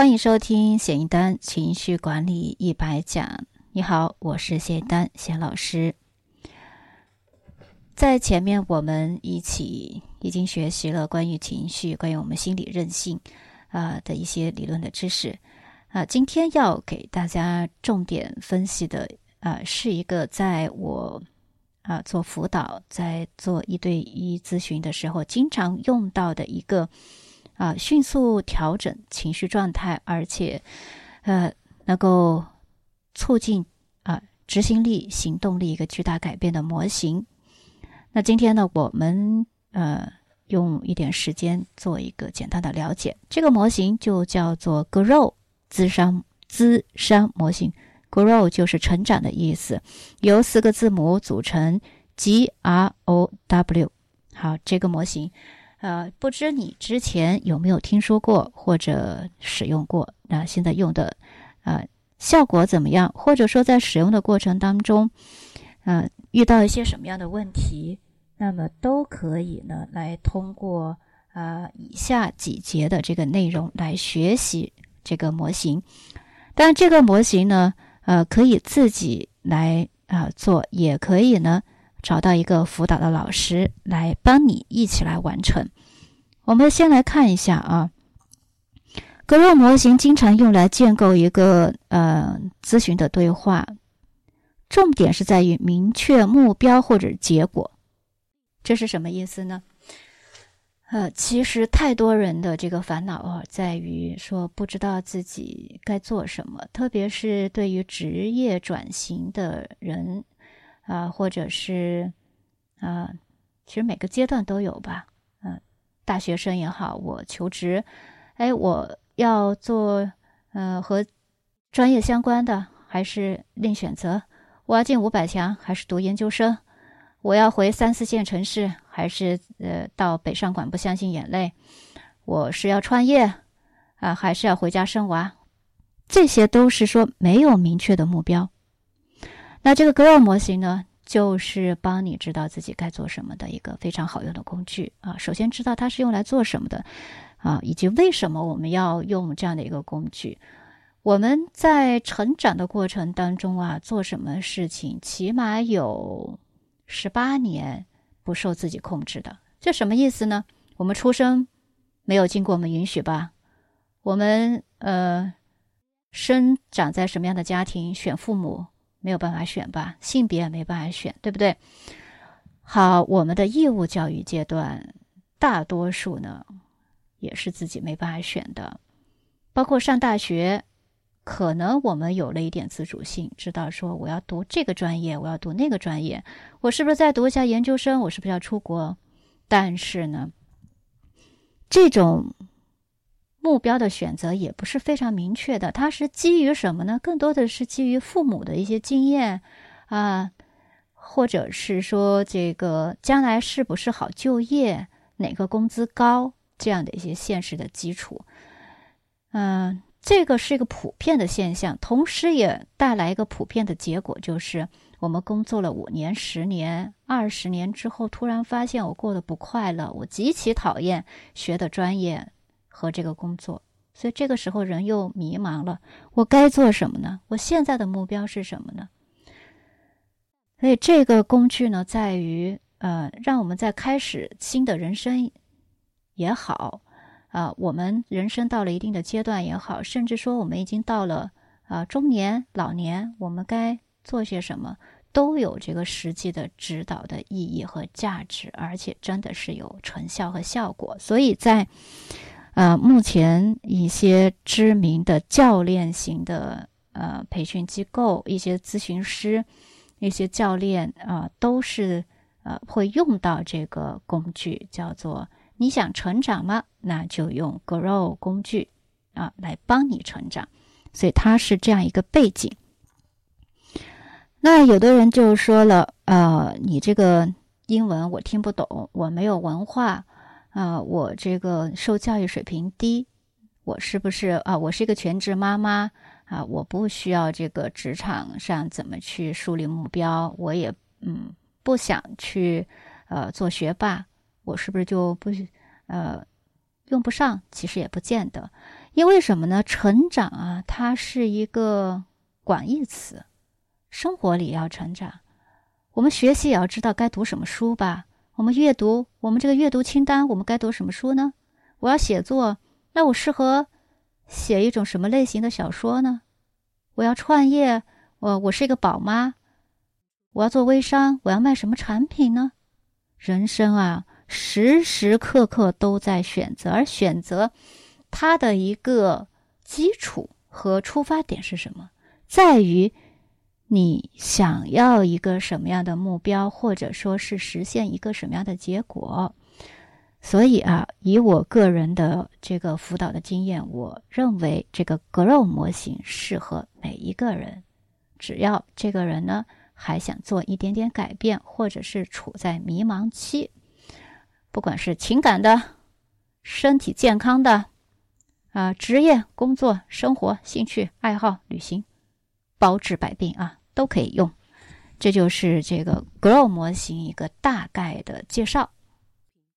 欢迎收听谢一丹情绪管理一百讲。你好，我是谢丹谢老师。在前面我们一起已经学习了关于情绪、关于我们心理韧性啊的一些理论的知识啊。今天要给大家重点分析的啊，是一个在我啊做辅导、在做一对一咨询的时候经常用到的一个。啊，迅速调整情绪状态，而且，呃，能够促进啊执行力、行动力一个巨大改变的模型。那今天呢，我们呃用一点时间做一个简单的了解。这个模型就叫做 Grow 资商资商模型，Grow 就是成长的意思，由四个字母组成，G R O W。好，这个模型。呃，不知你之前有没有听说过或者使用过？那现在用的，呃，效果怎么样？或者说在使用的过程当中，嗯，遇到一些什么样的问题？那么都可以呢，来通过啊以下几节的这个内容来学习这个模型。但，这个模型呢，呃，可以自己来啊做，也可以呢。找到一个辅导的老师来帮你一起来完成。我们先来看一下啊，格洛模型经常用来建构一个呃咨询的对话，重点是在于明确目标或者结果。这是什么意思呢？呃，其实太多人的这个烦恼啊，在于说不知道自己该做什么，特别是对于职业转型的人。啊，或者是，啊，其实每个阶段都有吧。嗯，大学生也好，我求职，哎，我要做，呃，和专业相关的，还是另选择？我要进五百强，还是读研究生？我要回三四线城市，还是呃到北上广不相信眼泪？我是要创业啊，还是要回家生娃？这些都是说没有明确的目标。那这个 Grow 模型呢，就是帮你知道自己该做什么的一个非常好用的工具啊。首先知道它是用来做什么的啊，以及为什么我们要用这样的一个工具。我们在成长的过程当中啊，做什么事情起码有十八年不受自己控制的。这什么意思呢？我们出生没有经过我们允许吧？我们呃，生长在什么样的家庭，选父母？没有办法选吧，性别也没办法选，对不对？好，我们的义务教育阶段，大多数呢也是自己没办法选的，包括上大学，可能我们有了一点自主性，知道说我要读这个专业，我要读那个专业，我是不是再读一下研究生？我是不是要出国？但是呢，这种。目标的选择也不是非常明确的，它是基于什么呢？更多的是基于父母的一些经验啊，或者是说这个将来是不是好就业，哪个工资高这样的一些现实的基础。嗯，这个是一个普遍的现象，同时也带来一个普遍的结果，就是我们工作了五年、十年、二十年之后，突然发现我过得不快乐，我极其讨厌学的专业。和这个工作，所以这个时候人又迷茫了。我该做什么呢？我现在的目标是什么呢？所以这个工具呢，在于呃，让我们在开始新的人生也好，啊，我们人生到了一定的阶段也好，甚至说我们已经到了啊中年、老年，我们该做些什么，都有这个实际的指导的意义和价值，而且真的是有成效和效果。所以在呃，目前一些知名的教练型的呃培训机构，一些咨询师，一些教练啊，都是呃会用到这个工具，叫做你想成长吗？那就用 Grow 工具啊来帮你成长。所以它是这样一个背景。那有的人就说了，呃，你这个英文我听不懂，我没有文化。啊，我这个受教育水平低，我是不是啊？我是一个全职妈妈啊，我不需要这个职场上怎么去树立目标，我也嗯不想去呃做学霸，我是不是就不呃用不上，其实也不见得。因为什么呢？成长啊，它是一个广义词，生活里要成长。我们学习也要知道该读什么书吧。我们阅读，我们这个阅读清单，我们该读什么书呢？我要写作，那我适合写一种什么类型的小说呢？我要创业，我我是一个宝妈，我要做微商，我要卖什么产品呢？人生啊，时时刻刻都在选择，而选择它的一个基础和出发点是什么？在于你想要一个什么样的目标，或者说是实现一个什么样的结果。所以啊，以我个人的这个辅导的经验，我认为这个 Grow 模型适合每一个人，只要这个人呢。还想做一点点改变，或者是处在迷茫期，不管是情感的、身体健康的，啊，职业、工作、生活、兴趣、爱好、旅行，包治百病啊，都可以用。这就是这个 Grow 模型一个大概的介绍。